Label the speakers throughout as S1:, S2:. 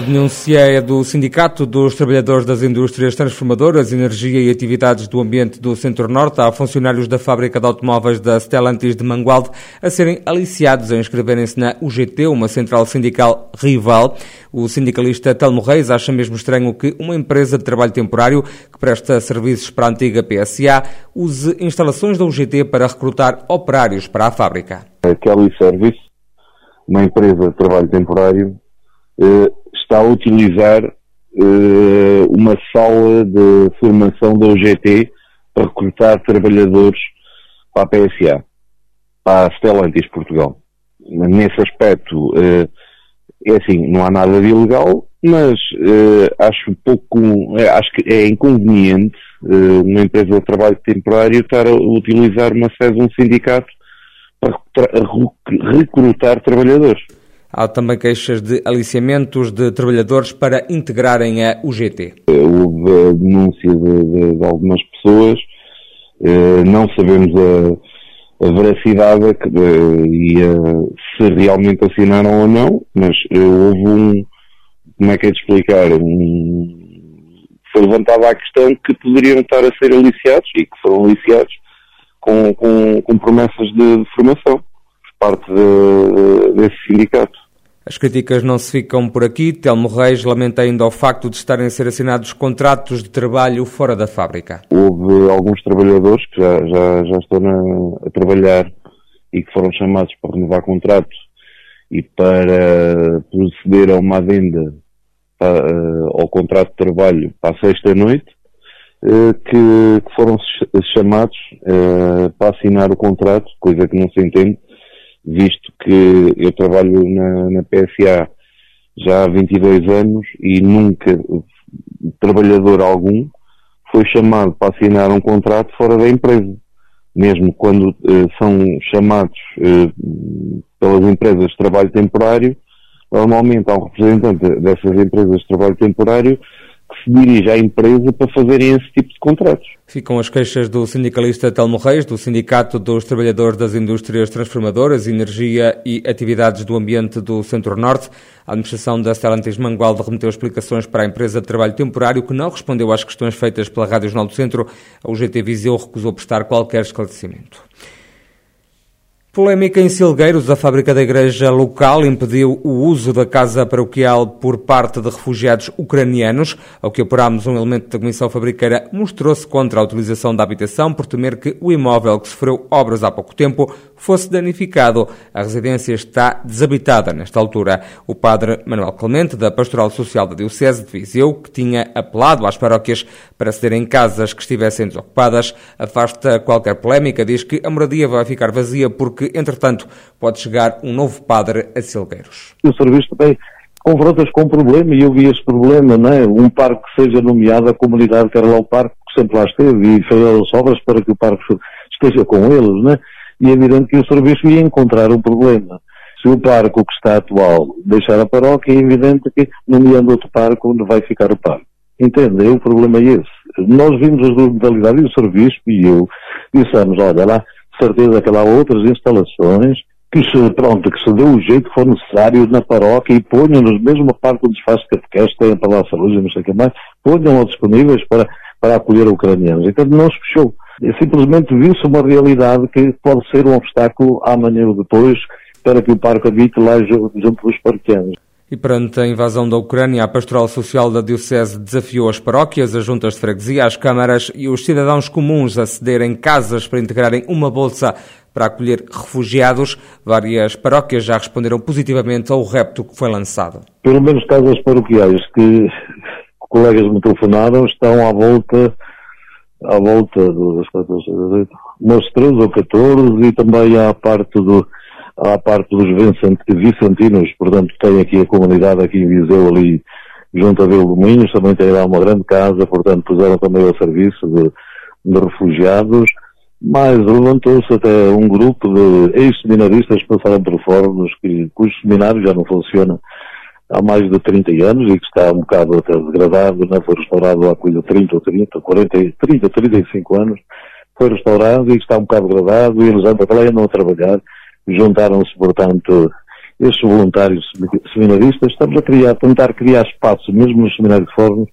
S1: A denúncia é do Sindicato dos Trabalhadores das Indústrias Transformadoras, Energia e Atividades do Ambiente do Centro-Norte. Há funcionários da fábrica de automóveis da Stellantis de Mangualde a serem aliciados a inscreverem-se na UGT, uma central sindical rival. O sindicalista Telmo Reis acha mesmo estranho que uma empresa de trabalho temporário que presta serviços para a antiga PSA use instalações da UGT para recrutar operários para a fábrica.
S2: A Kelly Service, uma empresa de trabalho temporário, está a utilizar uh, uma sala de formação da UGT para recrutar trabalhadores para a PSA, para a Stellantis Portugal. Nesse aspecto, uh, é assim, não há nada de ilegal, mas acho pouco, acho que é inconveniente uma empresa de trabalho temporário estar a utilizar uma sede de um sindicato para recrutar trabalhadores.
S1: Há também queixas de aliciamentos de trabalhadores para integrarem a UGT.
S2: Houve a denúncia de, de, de algumas pessoas, eh, não sabemos a, a veracidade e se realmente assinaram ou não, mas eh, houve um, como é que é de explicar, um, foi levantada a questão que poderiam estar a ser aliciados e que foram aliciados com, com, com promessas de, de formação parte de, desse sindicato.
S1: As críticas não se ficam por aqui. Telmo Reis lamenta ainda o facto de estarem a ser assinados contratos de trabalho fora da fábrica.
S2: Houve alguns trabalhadores que já, já, já estão a, trabalhar e que foram chamados para renovar contratos e para proceder a uma para, ao contrato de trabalho para a sexta-noite, eh, que, que, foram chamados eh, para assinar o contrato, coisa que não se entende, visto que eu trabalho na, na PSA já há 22 anos e nunca trabalhador algum foi chamado para assinar um contrato fora da empresa. Mesmo quando eh, são chamados eh, pelas empresas de trabalho temporário, normalmente há um representante dessas empresas de trabalho temporário que se dirige à empresa para fazerem esse tipo de contratos.
S1: Ficam as queixas do sindicalista Telmo Reis, do Sindicato dos Trabalhadores das Indústrias Transformadoras, Energia e Atividades do Ambiente do Centro-Norte. A administração da Stellantis Mangualde remeteu explicações para a empresa de trabalho temporário que não respondeu às questões feitas pela Rádio Jornal do Centro. A UGT Viseu recusou prestar qualquer esclarecimento. Polémica em Silgueiros, a fábrica da igreja local impediu o uso da casa paroquial por parte de refugiados ucranianos. Ao que apurámos, um elemento da Comissão Fabriqueira mostrou-se contra a utilização da habitação por temer que o imóvel que sofreu obras há pouco tempo fosse danificado. A residência está desabitada nesta altura. O padre Manuel Clemente, da Pastoral Social da Diocese de Viseu, que tinha apelado às paróquias para cederem casas que estivessem desocupadas, afasta qualquer polémica, diz que a moradia vai ficar vazia porque entretanto, pode chegar um novo padre a Silgueiros.
S3: O serviço também confrontas com um problema e eu vi esse problema, não é? Um parque que seja nomeado, a comunidade quer o parque, que sempre lá esteve, e fazer as obras para que o parque esteja com eles, não é? E é evidente que o serviço ia encontrar um problema. Se o parque que está atual deixar a paróquia, é evidente que, nomeando outro parque, onde vai ficar o parque. Entende? O problema é esse. Nós vimos as duas modalidades e o serviço e eu dissemos, olha lá, certeza que lá há outras instalações que se, pronto, que se dê o jeito que for necessário na paróquia e ponham nos mesma parte onde se faz catequese, tem a palavra luz e não sei o que mais, ponham disponíveis para, para acolher ucranianos. Então não se fechou. Simplesmente viu-se uma realidade que pode ser um obstáculo amanhã ou depois para que o parque habite lá junto dos parqueanos.
S1: E perante a invasão da Ucrânia, a Pastoral Social da Diocese desafiou as paróquias, as juntas de freguesia, as câmaras e os cidadãos comuns a cederem casas para integrarem uma bolsa para acolher refugiados. Várias paróquias já responderam positivamente ao repto que foi lançado.
S3: Pelo menos casas paroquiais que colegas me telefonaram estão à volta à volta dos umas 13 ou 14 e também à parte do à parte dos vicentinos, portanto tem aqui a comunidade aqui em Viseu ali junto a Vila Minhos, também tem lá uma grande casa, portanto puseram também ao serviço de, de refugiados, mas levantou-se até um grupo de ex-seminaristas que passaram por fóruns, que, cujo seminário já não funciona há mais de 30 anos e que está um bocado até degradado, não foi restaurado há coisa 30 ou 30, 40, 30, 35 anos, foi restaurado e está um bocado gradado e eles andam para lá e andam a trabalhar. Juntaram-se, portanto, estes voluntários seminaristas. Estamos a criar, tentar criar espaço, mesmo no seminário de fornos,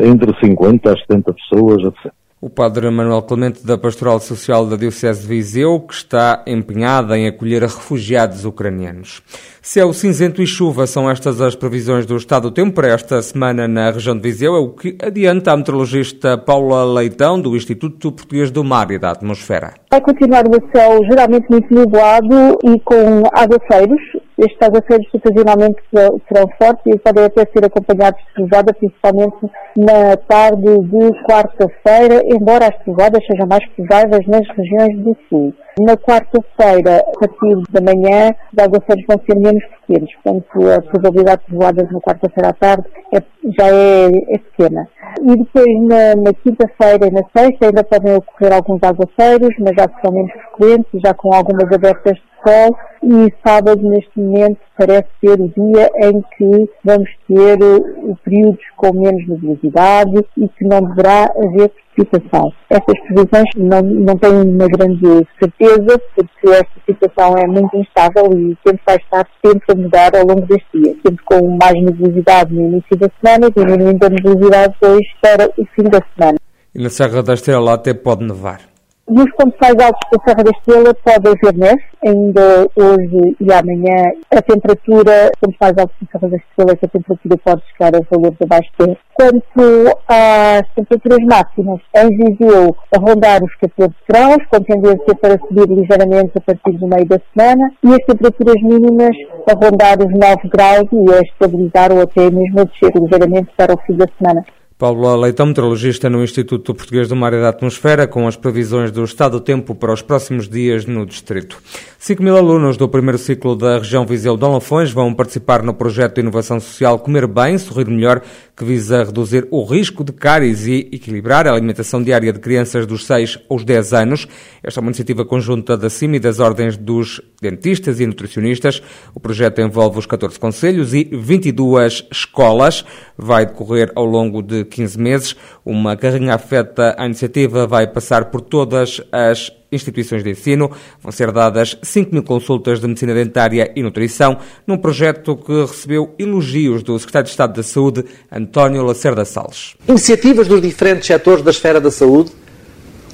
S3: entre 50 a 70 pessoas, etc.
S1: O padre Manuel Clemente da Pastoral Social da Diocese de Viseu, que está empenhado em acolher refugiados ucranianos. Céu cinzento e chuva são estas as previsões do estado do tempo para esta semana na região de Viseu, é o que adianta a meteorologista Paula Leitão, do Instituto Português do Mar e da Atmosfera.
S4: Vai continuar o céu geralmente muito nublado e com aguaceiros, estes aguaceiros ocasionalmente serão fortes e podem até ser acompanhados de trovada, principalmente na tarde de quarta-feira, embora as trovadas sejam mais prováveis nas regiões do sul. Na quarta-feira, a partir da manhã, os aguaceiros vão ser menos pequenos, portanto a probabilidade de trovadas na quarta-feira à tarde é, já é, é, pequena. E depois na, na quinta-feira e na sexta ainda podem ocorrer alguns aguaceiros, mas já serão menos frequentes, já com algumas abertas sol e sábado neste momento parece ser o dia em que vamos ter uh, períodos com menos nebulosidade e que não deverá haver precipitação. Estas previsões não, não têm uma grande certeza porque esta situação é muito instável e sempre vai estar sempre a mudar ao longo deste dia, sempre com mais nebulosidade no início da semana, diminuindo a nebulosidade depois para o fim da semana.
S1: E na Serra da Estrela até pode nevar.
S4: Nos pontos altos da Serra da Estrela pode haver neve, ainda hoje e amanhã. A temperatura, pontos mais altos da Serra da Estrela, a temperatura pode chegar a valores abaixo de Quanto às temperaturas máximas, em Viseu, a rondar os 14 graus, com tendência para subir ligeiramente a partir do meio da semana, e as temperaturas mínimas a rondar os 9 graus e a estabilizar ou até mesmo a descer ligeiramente para o fim da semana.
S1: Paulo Leitão, meteorologista no Instituto Português do Mar e da Atmosfera, com as previsões do estado do tempo para os próximos dias no distrito. 5 mil alunos do primeiro ciclo da região Viseu Dom Lafões vão participar no projeto de inovação social Comer Bem, Sorrir Melhor, que visa reduzir o risco de cáries e equilibrar a alimentação diária de crianças dos 6 aos 10 anos. Esta é uma iniciativa conjunta da CIMI e das ordens dos dentistas e nutricionistas. O projeto envolve os 14 conselhos e 22 escolas. Vai decorrer ao longo de 15 meses. Uma carrinha afeta a iniciativa vai passar por todas as instituições de ensino. Vão ser dadas 5 mil consultas de medicina dentária e nutrição, num projeto que recebeu elogios do Secretário de Estado da Saúde, António Lacerda Salles.
S5: Iniciativas dos diferentes setores da esfera da saúde,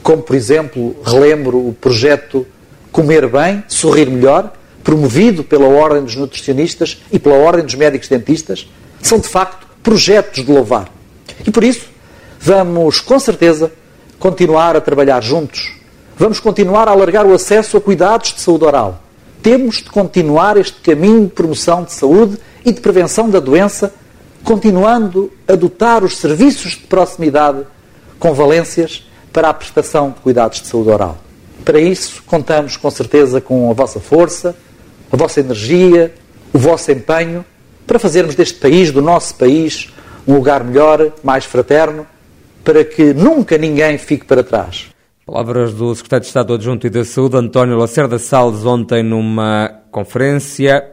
S5: como por exemplo, relembro o projeto Comer Bem, Sorrir Melhor, promovido pela Ordem dos Nutricionistas e pela Ordem dos Médicos Dentistas, são de facto projetos de louvar. E por isso, vamos com certeza continuar a trabalhar juntos. Vamos continuar a alargar o acesso a cuidados de saúde oral. Temos de continuar este caminho de promoção de saúde e de prevenção da doença, continuando a dotar os serviços de proximidade com valências para a prestação de cuidados de saúde oral. Para isso, contamos com certeza com a vossa força, a vossa energia, o vosso empenho para fazermos deste país, do nosso país, um lugar melhor, mais fraterno, para que nunca ninguém fique para trás.
S1: Palavras do Secretário de Estado Adjunto e da Saúde, António Lacerda Salles, ontem numa conferência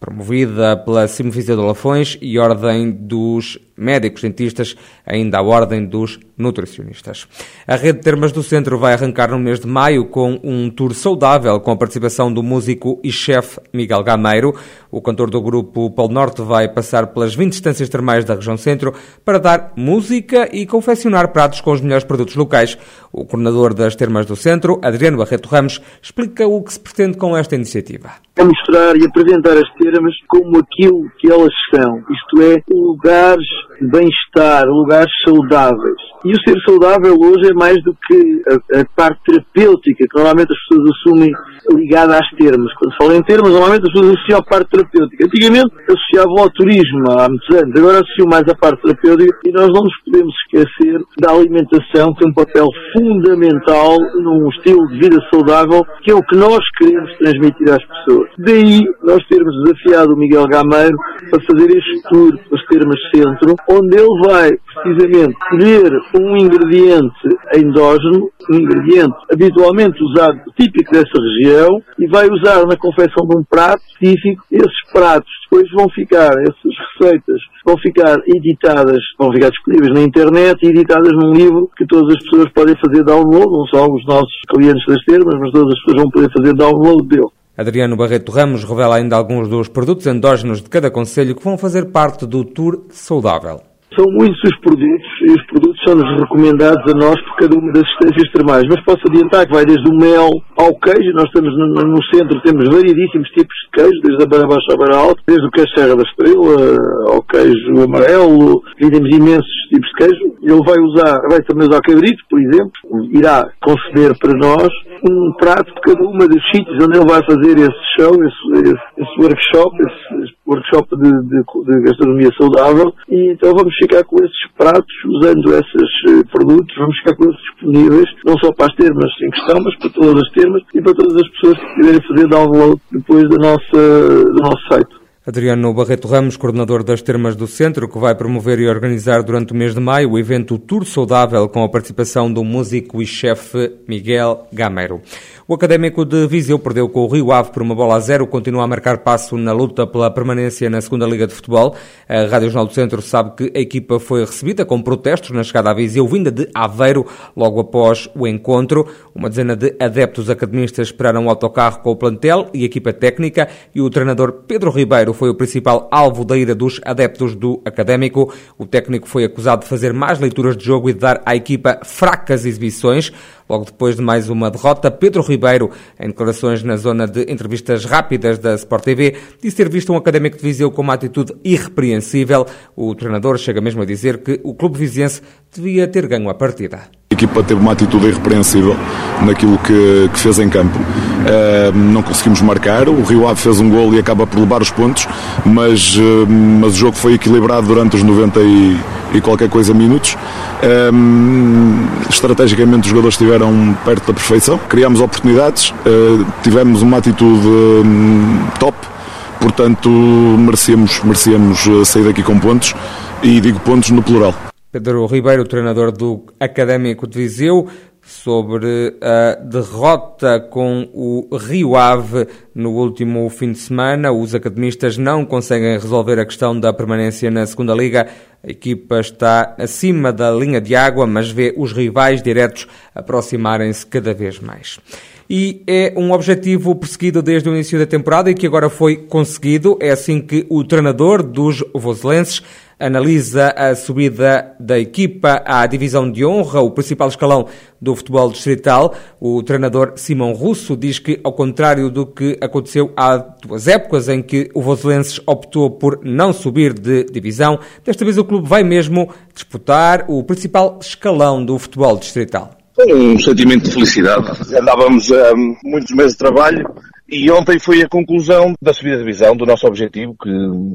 S1: promovida pela Simfisia de Lafões e Ordem dos Médicos Dentistas, ainda a Ordem dos Nutricionistas. A Rede de Termas do Centro vai arrancar no mês de maio com um tour saudável com a participação do músico e chefe Miguel Gameiro. O cantor do grupo Polo Norte vai passar pelas 20 estâncias termais da região centro para dar música e confeccionar pratos com os melhores produtos locais. O coordenador das Termas do Centro, Adriano Barreto Ramos, explica o que se pretende com esta iniciativa.
S6: É mostrar e apresentar as termas como aquilo que elas são, isto é, lugares bem-estar, lugares saudáveis. E o ser saudável hoje é mais do que a, a, parte terapêutica, que normalmente as pessoas assumem ligada às termas. Quando se fala em termas, normalmente as pessoas associam a parte terapêutica. Antigamente associavam ao turismo há muitos anos, agora associam mais à parte terapêutica e nós não nos podemos esquecer da alimentação, que tem um papel fundamental num estilo de vida saudável, que é o que nós queremos transmitir às pessoas. Daí nós termos desafiado o Miguel Gameiro para fazer este tour pelas termas centro, onde ele vai precisamente colher um ingrediente endógeno, um ingrediente habitualmente usado, típico dessa região, e vai usar na confecção de um prato específico. Esses pratos depois vão ficar, essas receitas vão ficar editadas, vão ficar disponíveis na internet e editadas num livro que todas as pessoas podem fazer download, não só os nossos clientes das termas, mas todas as pessoas vão poder fazer download dele.
S1: Adriano Barreto Ramos revela ainda alguns dos produtos endógenos de cada conselho que vão fazer parte do Tour Saudável.
S6: São muitos os produtos e os produtos são-nos recomendados a nós por cada uma das assistências termais. Mas posso adiantar que vai desde o mel ao queijo. Nós estamos no, no centro, temos variedíssimos tipos de queijo, desde a beira baixa à beira alta, desde o queijo Serra da Estrela ao queijo amarelo. E temos imensos tipos de queijo. Ele vai usar, vai também usar cabrito, por exemplo. Irá conceder para nós um prato de cada uma dos sítios onde ele vai fazer esse show, esse, esse, esse workshop, esse, esse workshop de, de, de, gastronomia saudável. E então vamos ficar com esses pratos, usando esses eh, produtos, vamos ficar com eles disponíveis, não só para as termas em questão, mas para todas as termas e para todas as pessoas que quiserem fazer download depois da nossa, do nosso site.
S1: Adriano Barreto Ramos, coordenador das Termas do Centro, que vai promover e organizar durante o mês de maio o evento Tour Saudável com a participação do músico e chefe Miguel Gamero. O Académico de Viseu perdeu com o Rio Ave por uma bola a zero, continua a marcar passo na luta pela permanência na segunda Liga de Futebol. A Rádio Jornal do Centro sabe que a equipa foi recebida com protestos na chegada a Viseu, vinda de Aveiro, logo após o encontro. Uma dezena de adeptos academistas esperaram o autocarro com o plantel e equipa técnica e o treinador Pedro Ribeiro foi o principal alvo da ira dos adeptos do Académico. O técnico foi acusado de fazer más leituras de jogo e de dar à equipa fracas exibições. Logo depois de mais uma derrota, Pedro Ribeiro, em declarações na zona de entrevistas rápidas da Sport TV, disse ter visto um académico de Viseu com uma atitude irrepreensível. O treinador chega mesmo a dizer que o clube viziense devia ter ganho a partida.
S7: A equipa teve uma atitude irrepreensível naquilo que, que fez em campo. Uh, não conseguimos marcar, o Rio Ave fez um gol e acaba por levar os pontos, mas, uh, mas o jogo foi equilibrado durante os 90 e, e qualquer coisa minutos. Uh, estrategicamente os jogadores estiveram perto da perfeição, criámos oportunidades, tivemos uma atitude hum, top, portanto merecemos, merecemos sair daqui com pontos e digo pontos no plural.
S1: Pedro Ribeiro, treinador do Académico de Viseu, sobre a derrota com o Rio Ave no último fim de semana. Os academistas não conseguem resolver a questão da permanência na segunda Liga. A equipa está acima da linha de água, mas vê os rivais diretos aproximarem-se cada vez mais e é um objetivo perseguido desde o início da temporada e que agora foi conseguido. É assim que o treinador dos voselenses analisa a subida da equipa à divisão de honra, o principal escalão do futebol distrital. O treinador Simão Russo diz que, ao contrário do que aconteceu há duas épocas em que o Voselenses optou por não subir de divisão, desta vez o clube vai mesmo disputar o principal escalão do futebol distrital.
S8: Um sentimento de felicidade. Andávamos um, muitos meses de trabalho e ontem foi a conclusão da subida de divisão, do nosso objetivo que,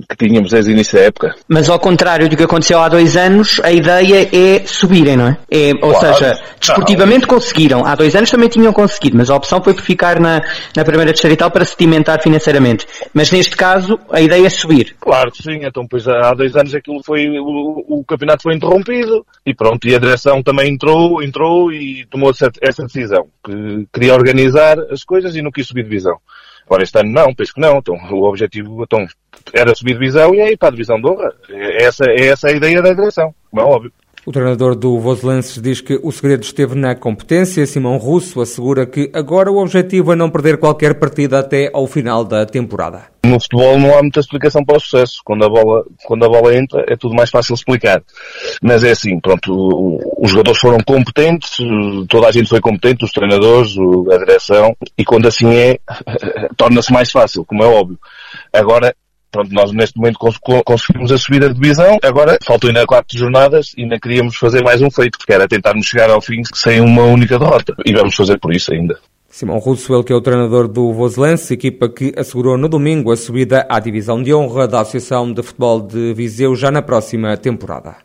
S8: que tínhamos desde o início da época.
S9: Mas ao contrário do que aconteceu há dois anos, a ideia é subirem, não é? é ou claro, seja, desportivamente não. conseguiram. Há dois anos também tinham conseguido, mas a opção foi por ficar na, na primeira distrital para sedimentar financeiramente. Mas neste caso, a ideia é subir.
S8: Claro que sim. Então, pois há dois anos aquilo foi, o, o campeonato foi interrompido e pronto, e a direção também entrou, entrou e tomou essa, essa decisão, que queria organizar as coisas e não quis subir divisão. Agora este ano não, penso que não. Então, o objetivo então, era subir divisão e aí para a divisão de honra. É essa, é essa a ideia da direção, como é óbvio.
S1: O treinador do Voselenses diz que o segredo esteve na competência. Simão Russo assegura que agora o objetivo é não perder qualquer partida até ao final da temporada.
S8: No futebol não há muita explicação para o sucesso. Quando a bola, quando a bola entra é tudo mais fácil explicar. Mas é assim, pronto, os jogadores foram competentes, toda a gente foi competente, os treinadores, a direção, e quando assim é, torna-se mais fácil, como é óbvio. Agora, Pronto, nós neste momento conseguimos a subida de divisão, agora faltam ainda quatro jornadas e ainda queríamos fazer mais um feito, que era tentarmos chegar ao fim sem uma única derrota. E vamos fazer por isso ainda.
S1: Simão Russo, que é o treinador do Voselense, equipa que assegurou no domingo a subida à divisão de honra da Associação de Futebol de Viseu já na próxima temporada.